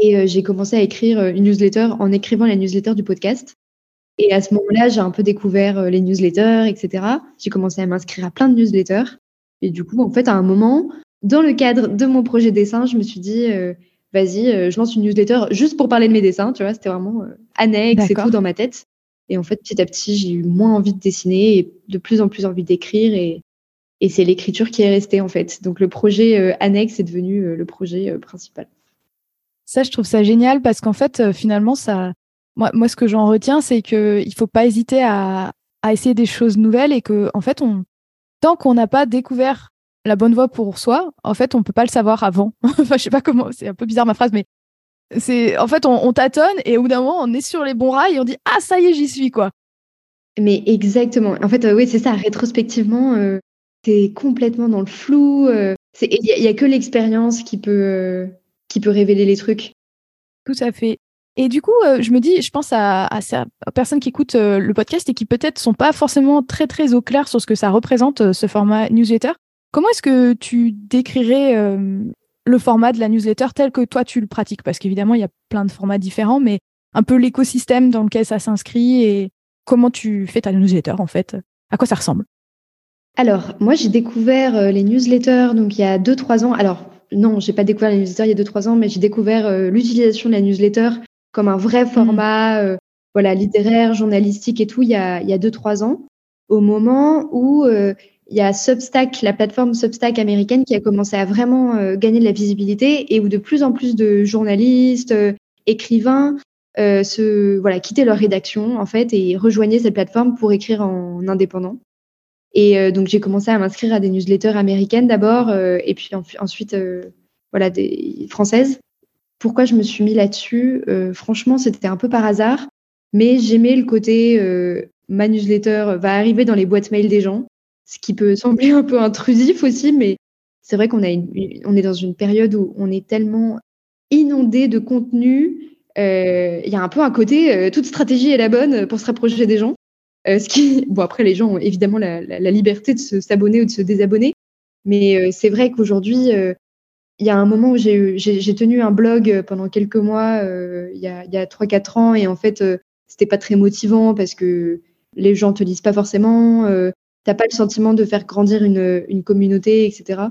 Et j'ai commencé à écrire une newsletter en écrivant la newsletter du podcast. Et à ce moment-là, j'ai un peu découvert les newsletters, etc. J'ai commencé à m'inscrire à plein de newsletters. Et du coup, en fait, à un moment, dans le cadre de mon projet dessin, je me suis dit, vas-y, euh, je lance une newsletter juste pour parler de mes dessins, tu vois, c'était vraiment euh, annexe et tout dans ma tête. Et en fait, petit à petit, j'ai eu moins envie de dessiner et de plus en plus envie d'écrire et, et c'est l'écriture qui est restée en fait. Donc le projet euh, annexe est devenu le projet principal. Ça, je trouve ça génial parce qu'en fait, finalement, ça, moi, moi, ce que j'en retiens, c'est qu'il ne faut pas hésiter à, à, essayer des choses nouvelles et que, en fait, on, tant qu'on n'a pas découvert la bonne voie pour soi, en fait, on peut pas le savoir avant. enfin, je sais pas comment, c'est un peu bizarre ma phrase, mais c'est en fait, on, tâtonne et au bout d'un moment, on est sur les bons rails et on dit ah ça y est, j'y suis quoi. Mais exactement. En fait, euh, oui, c'est ça. Rétrospectivement, euh, t'es complètement dans le flou. Euh, il y, a que l'expérience qui peut qui peut révéler les trucs. Tout à fait. Et du coup, je me dis, je pense à, à, ces personnes qui écoutent le podcast et qui peut-être sont pas forcément très très au clair sur ce que ça représente ce format newsletter. Comment est-ce que tu décrirais euh, le format de la newsletter tel que toi tu le pratiques? Parce qu'évidemment, il y a plein de formats différents, mais un peu l'écosystème dans lequel ça s'inscrit et comment tu fais ta newsletter en fait? À quoi ça ressemble? Alors, moi j'ai découvert euh, les newsletters donc il y a 2-3 ans. Alors, non, j'ai pas découvert les newsletters il y a 2-3 ans, mais j'ai découvert euh, l'utilisation de la newsletter comme un vrai mmh. format voilà, littéraire, journalistique et tout il y a 2-3 ans, au moment où il y a Substack, la plateforme Substack américaine qui a commencé à vraiment euh, gagner de la visibilité et où de plus en plus de journalistes, euh, écrivains euh, se voilà quittaient leur rédaction en fait et rejoignaient cette plateforme pour écrire en indépendant. Et donc j'ai commencé à m'inscrire à des newsletters américaines d'abord et puis ensuite voilà des françaises. Pourquoi je me suis mis là-dessus? Franchement, c'était un peu par hasard, mais j'aimais le côté ma newsletter va arriver dans les boîtes mail des gens ce qui peut sembler un peu intrusif aussi, mais c'est vrai qu'on a on est dans une période où on est tellement inondé de contenu. Euh, il y a un peu un côté, euh, toute stratégie est la bonne pour se rapprocher des gens. Euh, ce qui, bon après les gens ont évidemment la, liberté de se s'abonner ou de se désabonner, mais c'est vrai qu'aujourd'hui il y a un moment où j'ai tenu un blog pendant quelques mois, il y a, y a 3-4 ans, et en fait, c'était pas très motivant parce que les gens te lisent pas forcément t'as pas le sentiment de faire grandir une, une, communauté, etc.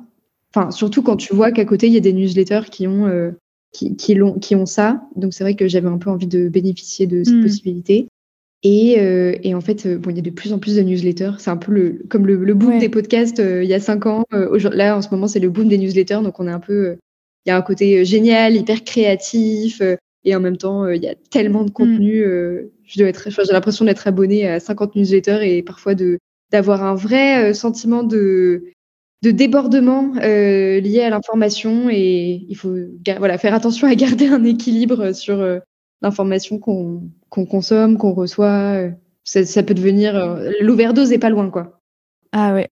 Enfin, surtout quand tu vois qu'à côté, il y a des newsletters qui ont, euh, qui, qui, qui, ont ça. Donc, c'est vrai que j'avais un peu envie de bénéficier de cette hmm. possibilité. Et, euh, et, en fait, euh, bon, il y a de plus en plus de newsletters. C'est un peu le, comme le, le boom des podcasts il y a cinq ans. là, en ce moment, c'est le boom des newsletters. Donc, on est un peu. Il y a un côté génial, hyper créatif. et en même temps, il y a tellement de contenu. Hmm. je dois être, j'ai l'impression d'être abonné à 50 newsletters et parfois de, d'avoir un vrai euh, sentiment de, de débordement euh, lié à l'information et il faut voilà, faire attention à garder un équilibre sur euh, l'information qu'on consomme, qu'on reçoit. Ça, peut devenir l'overdose est pas loin quoi. Ah ouais.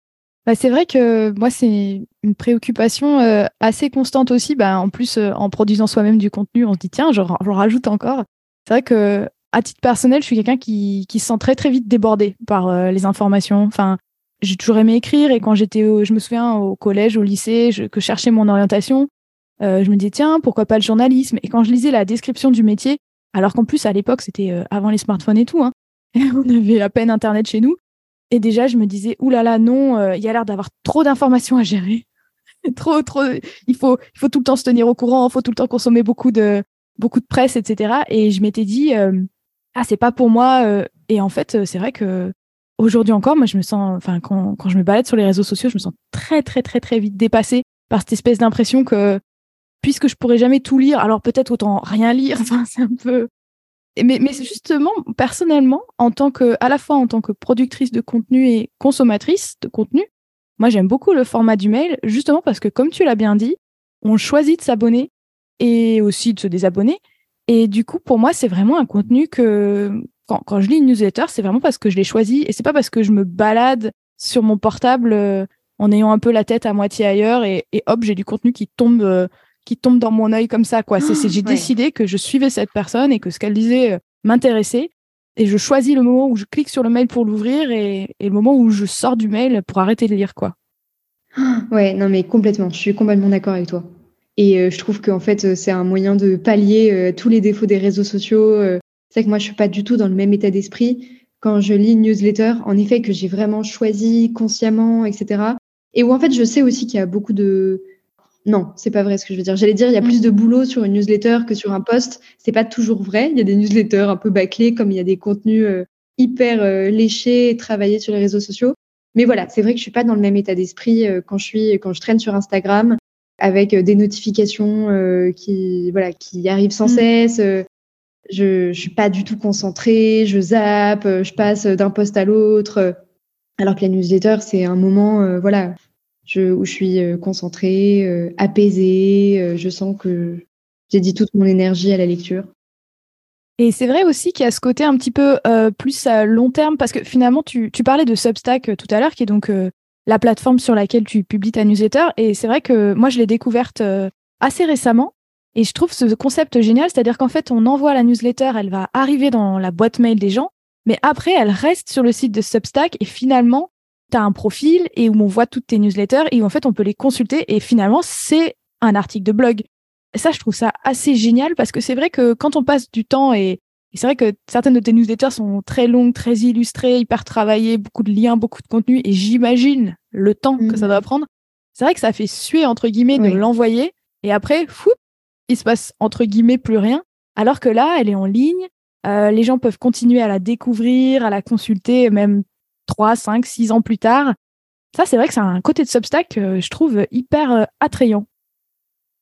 Bah, c'est vrai que moi c'est une préoccupation assez constante aussi. Bah, en plus en produisant soi-même du contenu, on se dit tiens, j'en rajoute encore. C'est vrai que à titre personnel, je suis quelqu'un qui, qui se sent très très vite débordé par euh, les informations. Enfin, j'ai toujours aimé écrire et quand j'étais, je me souviens au collège, au lycée, que je cherchais mon orientation, euh, je me disais tiens pourquoi pas le journalisme? Et quand je lisais la description du métier, alors qu'en plus à l'époque c'était euh, avant les smartphones et tout, hein, on avait à peine internet chez nous. Et déjà je me disais oulala non, il y a l'air d'avoir trop d'informations à gérer, trop trop. Il faut il faut tout le temps se tenir au courant, il faut tout le temps consommer beaucoup de beaucoup de presse, etc. Et je m'étais dit ah c'est pas pour moi euh, et en fait euh, c'est vrai que aujourd'hui encore moi je me sens enfin quand, je me balade sur les réseaux sociaux je me sens très très très très vite dépassée par cette espèce d'impression que puisque je pourrais jamais tout lire alors peut-être autant rien lire. Un peu mais, mais justement personnellement en tant que à la fois en tant que productrice de contenu et consommatrice de contenu moi j'aime beaucoup le format du mail justement parce que comme tu l'as bien dit on choisit de s'abonner et aussi de se désabonner et du coup, pour moi, c'est vraiment un contenu que, quand, quand je lis une newsletter, c'est vraiment parce que je l'ai choisie et c'est pas parce que je me balade sur mon portable euh, en ayant un peu la tête à moitié ailleurs et, et hop, j'ai du contenu qui tombe, euh, qui tombe dans mon œil comme ça, quoi. C'est, j'ai décidé que je suivais cette personne et que ce qu'elle disait euh, m'intéressait et je choisis le moment où je clique sur le mail pour l'ouvrir et, et, le moment où je sors du mail pour arrêter de lire, quoi. Ouais, non, mais complètement. Je suis complètement d'accord avec toi. Et euh, je trouve qu'en fait, c'est un moyen de pallier euh, tous les défauts des réseaux sociaux. Euh. c'est vrai que moi, je suis pas du tout dans le même état d'esprit quand je lis une newsletter. En effet, que j'ai vraiment choisi consciemment, etc. Et où en fait, je sais aussi qu'il y a beaucoup de non, c'est pas vrai ce que je veux dire. J'allais dire, il y a plus de boulot sur une newsletter que sur un post. C'est pas toujours vrai. Il y a des newsletters un peu bâclés, comme il y a des contenus hyper léchés et travaillés sur les réseaux sociaux. Mais voilà, c'est vrai que je suis pas dans le même état d'esprit quand je suis quand je traîne sur Instagram avec des notifications qui voilà qui arrivent sans mmh. cesse. je je suis pas du tout concentrée, je zappe, je passe d'un poste à l'autre. Alors que la newsletter, c'est un moment voilà je, où je suis concentrée, apaisée. je sens que j'ai dit toute mon énergie à la lecture. Et c'est vrai aussi qu'il y a ce côté un petit peu euh, plus à long terme, parce que finalement, tu, tu parlais de Substack euh, tout à l'heure, qui est donc euh, la plateforme sur laquelle tu publies ta newsletter. Et c'est vrai que moi, je l'ai découverte assez récemment. Et je trouve ce concept génial, c'est-à-dire qu'en fait, on envoie la newsletter, elle va arriver dans la boîte mail des gens, mais après, elle reste sur le site de Substack. Et finalement, tu as un profil et où on voit toutes tes newsletters et où en fait, on peut les consulter. Et finalement, c'est un article de blog. Ça, je trouve ça assez génial parce que c'est vrai que quand on passe du temps et, c'est vrai que certaines de tes newsletters sont très longues, très illustrées, hyper travaillées, beaucoup de liens, beaucoup de contenu et j'imagine le temps que ça mmh. doit prendre. C'est vrai que ça fait suer entre guillemets de l'envoyer et après, fou, il se passe entre guillemets plus rien. Alors que là, elle est en ligne, euh, les gens peuvent continuer à la découvrir, à la consulter, même 3, 5, 6 ans plus tard. Ça, c'est vrai que c'est un côté de Substack que je trouve hyper euh, attrayant.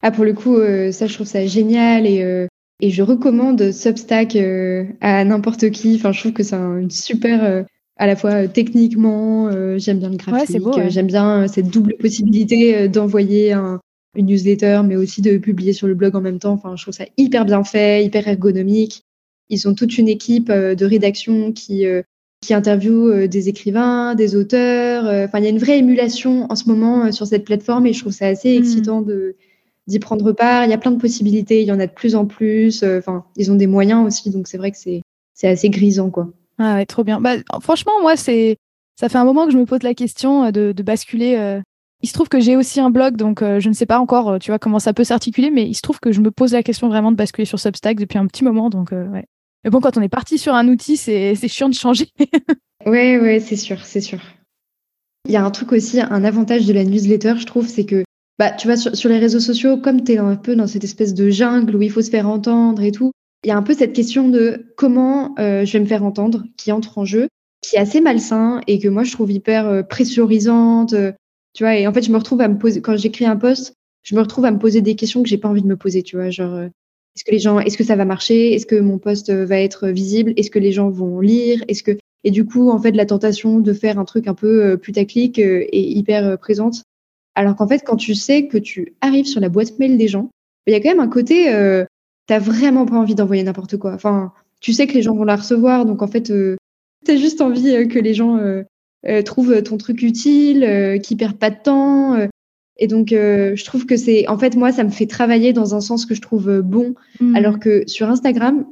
Ah, pour le coup, euh, ça, je trouve ça génial et, euh, et je recommande Substack euh, à n'importe qui. Enfin, je trouve que c'est une super, à la fois techniquement, j'aime bien le graphique, j'aime bien cette double possibilité d'envoyer une newsletter, mais aussi de publier sur le blog en même temps. Enfin, je trouve ça hyper bien fait, hyper ergonomique. Ils ont toute une équipe de rédaction qui, qui interviewe des écrivains, des auteurs. Enfin, il y a une vraie émulation en ce moment sur cette plateforme et je trouve ça assez mmh. excitant de d'y prendre part. Il y a plein de possibilités, il y en a de plus en plus. Euh, enfin, ils ont des moyens aussi, donc c'est vrai que c'est c'est assez grisant, quoi. Ah ouais, trop bien. Bah, franchement, moi, c'est ça fait un moment que je me pose la question euh, de, de basculer. Euh. Il se trouve que j'ai aussi un blog, donc je ne sais pas encore, tu vois, comment ça peut s'articuler, mais il se trouve que je me pose la question vraiment de basculer sur Substack depuis un petit moment, donc ouais. Mais bon, quand on est parti sur un outil, c'est chiant de changer. ouais, ouais, c'est sûr, c'est sûr. Il y a un truc aussi, un avantage de la newsletter, je trouve, c'est que bah, tu vois, sur, les réseaux sociaux, comme tu es un peu dans cette espèce de jungle où il faut se faire entendre et tout, il y a un peu cette question de comment euh, je vais me faire entendre qui entre en jeu, qui est assez malsain et que moi je trouve hyper euh, pressurisante. Euh, tu vois, et en fait, je me retrouve à me poser, quand j'écris un post, je me retrouve à me poser des questions que j'ai pas envie de me poser, tu vois, genre, est-ce que les gens, est-ce que ça va marcher? Est-ce que mon post va être visible? Est-ce que les gens vont lire? Est-ce que, et du coup, en fait, la tentation de faire un truc un peu putaclic est hyper présente. Alors qu'en fait, quand tu sais que tu arrives sur la boîte mail des gens, il y a quand même un côté, euh, t'as vraiment pas envie d'envoyer n'importe quoi. Enfin, tu sais que les gens vont la recevoir, donc en fait, euh, tu as juste envie euh, que les gens euh, trouvent ton truc utile, qu'ils perdent pas de temps. et donc, je trouve que c'est, en fait, moi, ça me fait travailler dans un sens que je trouve bon, mmh. alors que sur Instagram,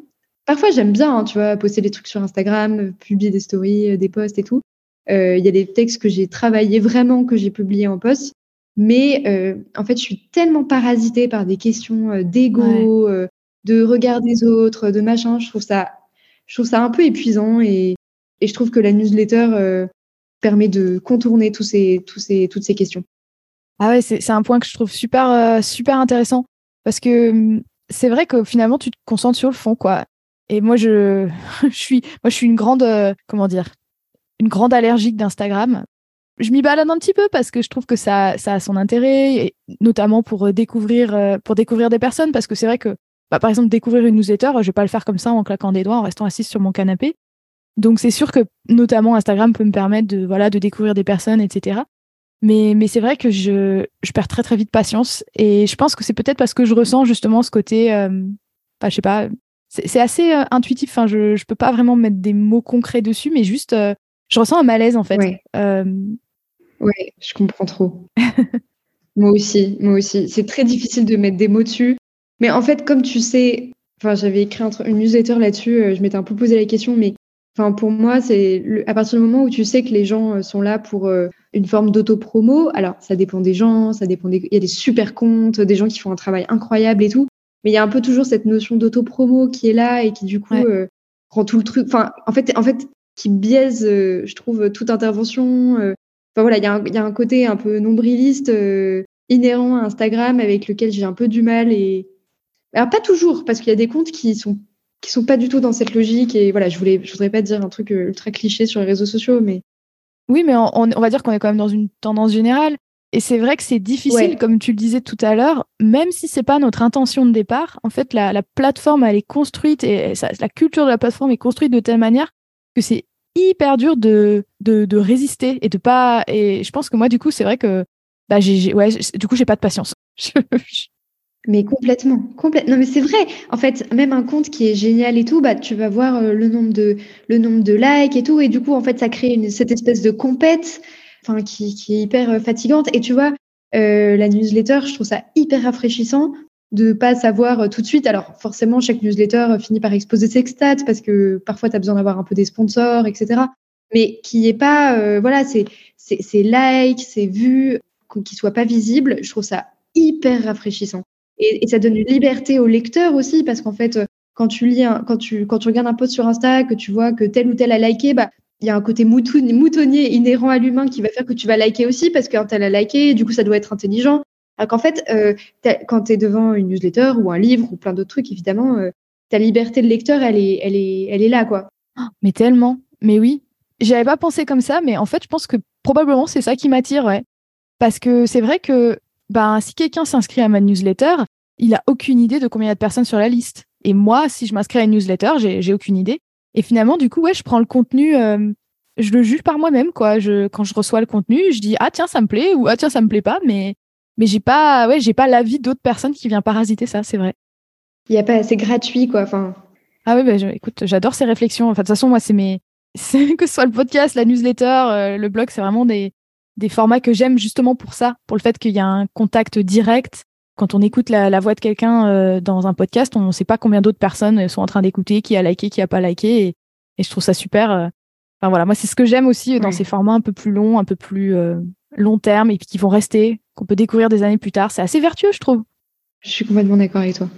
parfois j'aime bien, hein, tu vois, poster des trucs sur Instagram, publier des stories, des posts et tout. Il y a des textes que j'ai travaillé vraiment, que j'ai publiés en post. Mais euh, en fait, je suis tellement parasitée par des questions euh, d'ego, euh, de regard des autres, de machin. Je trouve ça, je trouve ça un peu épuisant et, et je trouve que la newsletter permet de contourner tous ces, tous ces, toutes ces questions. Ah ouais, c'est un point que je trouve super, super intéressant parce que mmh, c'est vrai que finalement, tu te concentres sur le fond, quoi. Et moi, je, je suis, moi, je suis une grande, comment dire, une grande allergique d'Instagram je m'y balade un petit peu parce que je trouve que ça, ça a son intérêt, et notamment pour euh, découvrir, euh, pour découvrir des personnes, parce que c'est vrai que, bah, par exemple, découvrir une newsletter, je vais pas le faire comme ça en claquant des doigts, en restant assise sur mon canapé. Donc c'est sûr que notamment Instagram peut me permettre de, voilà, de découvrir des personnes, etc. Mais, mais c'est vrai que je, je perds très très vite patience et je pense que c'est peut-être parce que je ressens justement ce côté, euh, je sais pas, c'est assez intuitif. Enfin, je ne peux pas vraiment mettre des mots concrets dessus, mais juste, je ressens un malaise en fait. Ouais, je comprends trop. moi aussi, moi aussi. C'est très difficile de mettre des mots dessus. Mais en fait, comme tu sais, enfin, j'avais écrit une newsletter là-dessus, je m'étais un peu posé la question, mais Enfin, pour moi, c'est à partir du moment où tu sais que les gens euh, sont là pour euh, une forme d'auto-promo. Alors, ça dépend des gens, ça dépend des... Il y a des super comptes, des gens qui font un travail incroyable et tout. Mais il y a un peu toujours cette notion d'auto-promo qui est là et qui, du coup, euh, rend tout le truc. Enfin, en fait, en fait qui biaise, je trouve, toute intervention. Enfin, voilà, il y, a un, y a un côté un peu nombriliste inhérent à Instagram avec lequel j'ai un peu du mal. Et... Alors, pas toujours, parce qu'il y a des comptes qui sont qui sont pas du tout dans cette logique. Et voilà, je voulais, je voudrais pas dire un truc euh, ultra cliché sur les réseaux sociaux, mais. Oui, mais on, on va dire qu'on est quand même dans une tendance générale. Et c'est vrai que c'est difficile, comme tu le disais tout à l'heure, même si c'est pas notre intention de départ. En fait, la, la plateforme, elle est construite et ça, la culture de la plateforme est construite de telle manière que c'est hyper dur de, de, résister et de pas. Et je pense que moi, du coup, c'est vrai que bah, j'ai, ouais, du coup, j'ai pas de patience. Mais complètement, complètement. Non, mais c'est vrai. En fait, même un compte qui est génial et tout, bah, tu vas voir euh, le nombre de, le nombre de likes et tout, et du coup, en fait, ça crée cette espèce de compète, qui, qui est hyper euh, fatigante. Et tu vois, euh, la newsletter, je trouve ça hyper rafraîchissant de pas savoir tout de suite. Alors, forcément, chaque newsletter finit par exposer ses stats parce que parfois, tu as besoin d'avoir un peu des sponsors, etc. Mais qui est pas, voilà, c'est, c'est, likes, c'est vues, qui soient pas visibles. Je trouve ça hyper rafraîchissant. Et, ça donne une liberté au lecteur aussi, parce qu'en fait, quand tu lis, quand tu quand tu regardes un post sur Insta, que tu vois que tel ou tel a liké, bah il y a un côté moutonnier inhérent à l'humain qui va faire que tu vas liker aussi parce qu'un tel a liké, du coup ça doit être intelligent. Alors qu'en fait, euh, quand tu es devant une newsletter ou un livre ou plein d'autres trucs, évidemment, euh, ta liberté de lecteur, elle est, elle est, elle est là, quoi. Mais tellement. Mais oui. J'avais pas pensé comme ça, mais en fait, je pense que probablement c'est ça qui m'attire, ouais. Parce que c'est vrai que ben, si quelqu'un s'inscrit à ma newsletter, il a aucune idée de combien il y a de personnes sur la liste. Et moi, si je m'inscris à une newsletter, j'ai aucune idée. Et finalement, du coup, ouais, je prends le contenu, euh, je le juge par moi-même, quoi. Je, quand je reçois le contenu, je dis ah tiens ça me plaît ou ah tiens ça me plaît pas, mais mais j'ai pas, ouais, j'ai pas l'avis d'autres personnes qui viennent parasiter ça, c'est vrai. Il y a pas, c'est gratuit, quoi. Enfin. Ah oui, bah, écoute, j'adore ces réflexions. Enfin, de toute façon, moi, c'est mes, que ce soit le podcast, la newsletter, euh, le blog, c'est vraiment des, des formats que j'aime justement pour ça, pour le fait qu'il y a un contact direct. Quand on écoute la, voix de quelqu'un euh, dans un podcast, on ne sait pas combien d'autres personnes sont en train d'écouter, qui a liké, qui a pas liké, et, je trouve ça super. Euh. Enfin voilà, moi c'est ce que j'aime aussi dans ces formats un peu plus longs, un peu plus euh, long terme, et puis qui vont rester, qu'on peut découvrir des années plus tard. C'est assez vertueux, je trouve. Je suis complètement d'accord avec toi.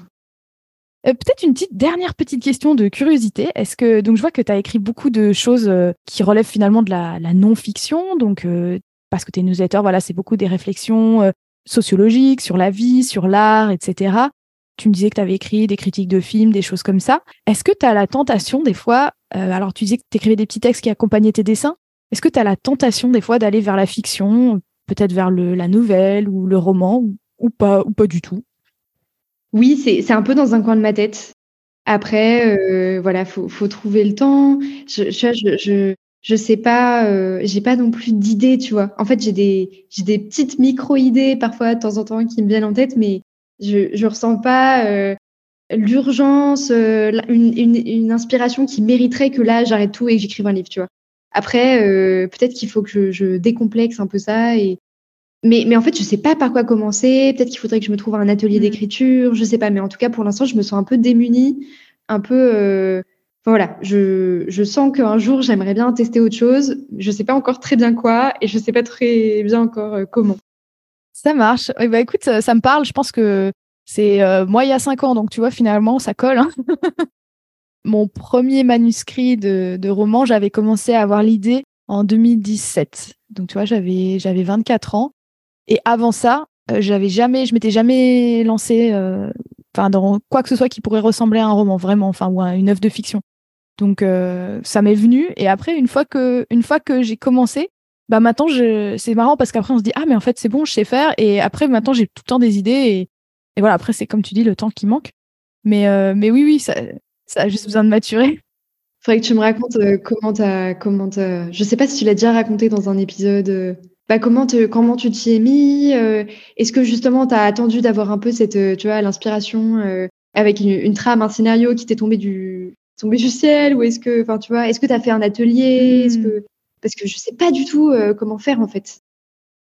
Peut-être une petite dernière petite question de curiosité. Est-ce que donc je vois que tu as écrit beaucoup de choses qui relèvent finalement de la, non-fiction, donc parce que tes newsletters, voilà, c'est beaucoup des réflexions euh, sociologiques sur la vie, sur l'art, etc. Tu me disais que tu avais écrit des critiques de films, des choses comme ça. Est-ce que tu as la tentation des fois, euh, alors tu disais que tu écrivais des petits textes qui accompagnaient tes dessins, est-ce que tu as la tentation des fois d'aller vers la fiction, peut-être vers le, la nouvelle ou le roman, ou, pas, ou pas du tout Oui, c'est un peu dans un coin de ma tête. Après, euh, voilà, faut, faut trouver le temps. Je, je, je, je sais pas, euh, j'ai pas non plus d'idées, tu vois. En fait, j'ai des, des petites micro-idées parfois de temps en temps qui me viennent en tête, mais je, je ressens pas euh, l'urgence, euh, une, une, une, inspiration qui mériterait que là, j'arrête tout et que j'écrive un livre, tu vois. Après, euh, peut-être qu'il faut que je, je, décomplexe un peu ça et mais, mais en fait, je sais pas par quoi commencer. Peut-être qu'il faudrait que je me trouve un atelier mmh. d'écriture. Je sais pas. Mais en tout cas, pour l'instant, je me sens un peu démunie, un peu voilà, je, je sens qu'un jour, j'aimerais bien tester autre chose. Je ne sais pas encore très bien quoi et je ne sais pas très bien encore euh, comment. Ça marche. Eh ben, écoute, ça, me parle. Je pense que c'est euh, moi il y a cinq ans, donc tu vois, finalement, ça colle. Hein. Mon premier manuscrit de, roman, j'avais commencé à avoir l'idée en 2017. Donc tu vois, j'avais j'avais 24 ans. Et avant ça, euh, j'avais jamais, je m'étais jamais lancée, enfin dans quoi que ce soit qui pourrait ressembler à un roman, vraiment, enfin ou à une œuvre de fiction. Donc euh, ça m'est venu et après une fois que une fois que j'ai commencé, bah maintenant c'est marrant parce qu'après on se dit ah mais en fait c'est bon je sais faire et après maintenant j'ai tout le temps des idées et, et voilà après c'est comme tu dis le temps qui manque. Mais euh, mais oui oui ça ça a juste besoin de maturer. Faudrait que tu me racontes euh, comment t'as comment t'as je sais pas si tu l'as déjà raconté dans un épisode. Bah comment te, comment tu t'y es mis Est-ce que justement tu as attendu d'avoir un peu cette tu vois l'inspiration avec une, trame, un scénario qui t'est tombé du, tombé du ciel ou est-ce que, enfin, tu vois, est-ce que tu as fait un atelier est-ce que... Parce que je sais pas du tout comment faire en fait.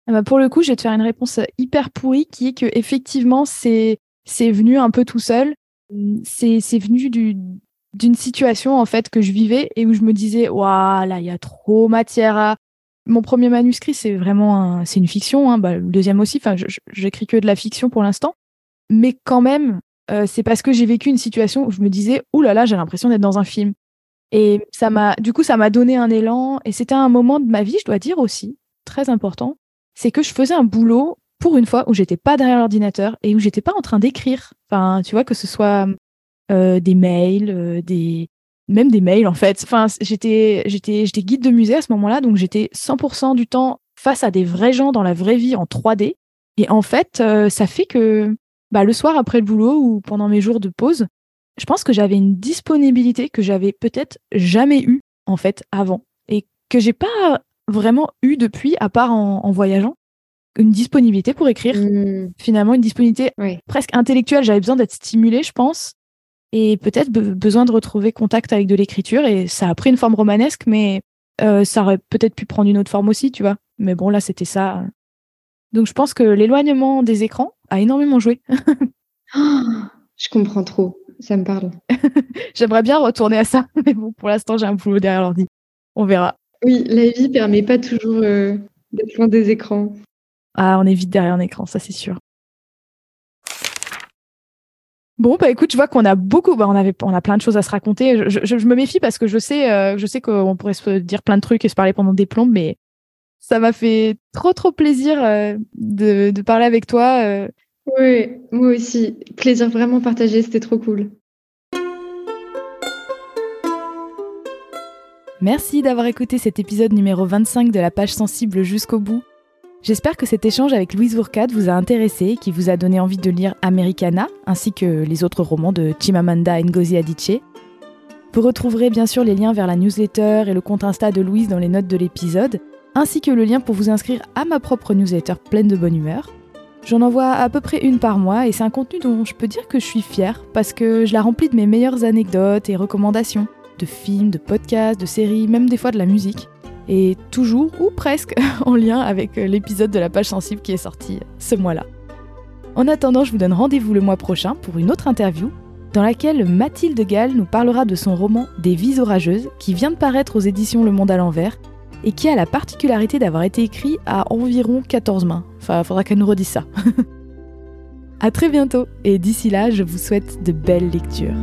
Ah bah, pour le coup, je vais te faire une réponse hyper pourrie qui est que effectivement, c'est c'est venu un peu tout seul. C'est c'est venu du d'une situation en fait que je vivais et où je me disais waouh là il y a trop matière à mon premier manuscrit c'est vraiment c'est une fiction hein, bah, le deuxième aussi enfin j'écris que de la fiction pour l'instant. Mais quand même euh, c'est parce que j'ai vécu une situation où je me disais ouh là là j'ai l'impression d'être dans un film. Et ça m'a du coup ça m'a donné un élan. Et c'était un moment de ma vie je dois dire aussi très important c'est que je faisais un boulot pour une fois où j'étais pas derrière l'ordinateur et où j'étais pas en train d'écrire enfin tu vois que ce soit euh, des mails, euh, des même des mails en fait. Enfin, j'étais j'étais j'étais guide de musée à ce moment-là, donc j'étais 100% du temps face à des vrais gens dans la vraie vie en 3D. Et en fait, euh, ça fait que bah, le soir après le boulot ou pendant mes jours de pause, je pense que j'avais une disponibilité que j'avais peut-être jamais eue en fait avant et que j'ai pas vraiment eu depuis à part en, voyageant une disponibilité pour écrire mmh. finalement une disponibilité presque intellectuelle j'avais besoin d'être stimulée je pense et peut-être besoin de retrouver contact avec de l'écriture. Et ça a pris une forme romanesque, mais euh, ça aurait peut-être pu prendre une autre forme aussi, tu vois. Mais bon, là, c'était ça. Donc je pense que l'éloignement des écrans a énormément joué. je comprends trop, ça me parle. J'aimerais bien retourner à ça, mais bon, pour l'instant, j'ai un boulot derrière l'ordi. On verra. Oui, la vie permet pas toujours euh, d'être loin des écrans. Ah, on est vite derrière un écran, ça c'est sûr. Bon, bah écoute, je vois qu'on a beaucoup, bah, on avait, on a plein de choses à se raconter. Je, me méfie parce que je sais, euh, je sais qu'on pourrait se dire plein de trucs et se parler pendant des plombes, mais ça m'a fait trop, trop plaisir euh, de, de, parler avec toi. Euh. Oui, moi aussi. Plaisir vraiment partagé, c'était trop cool. Merci d'avoir écouté cet épisode numéro 25 de la page sensible jusqu'au bout. J'espère que cet échange avec Louise Vourcade vous a intéressé et qui vous a donné envie de lire Americana, ainsi que les autres romans de Chimamanda Ngozi Adichie. Vous retrouverez bien sûr les liens vers la newsletter et le compte Insta de Louise dans les notes de l'épisode, ainsi que le lien pour vous inscrire à ma propre newsletter pleine de bonne humeur. J'en envoie à peu près une par mois et c'est un contenu dont je peux dire que je suis fière parce que je la remplis de mes meilleures anecdotes et recommandations, de films, de podcasts, de séries, même des fois de la musique et toujours ou presque en lien avec euh, l'épisode de la page sensible qui est sorti ce mois-là. En attendant, je vous donne rendez-vous le mois prochain pour une autre interview dans laquelle Mathilde Gall nous parlera de son roman Des vies orageuses qui vient de paraître aux éditions Le Monde à l'envers et qui a la particularité d'avoir été écrit à environ 14 mains. Enfin, faudra qu'elle nous redise ça. à très bientôt et d'ici là, je vous souhaite de belles lectures.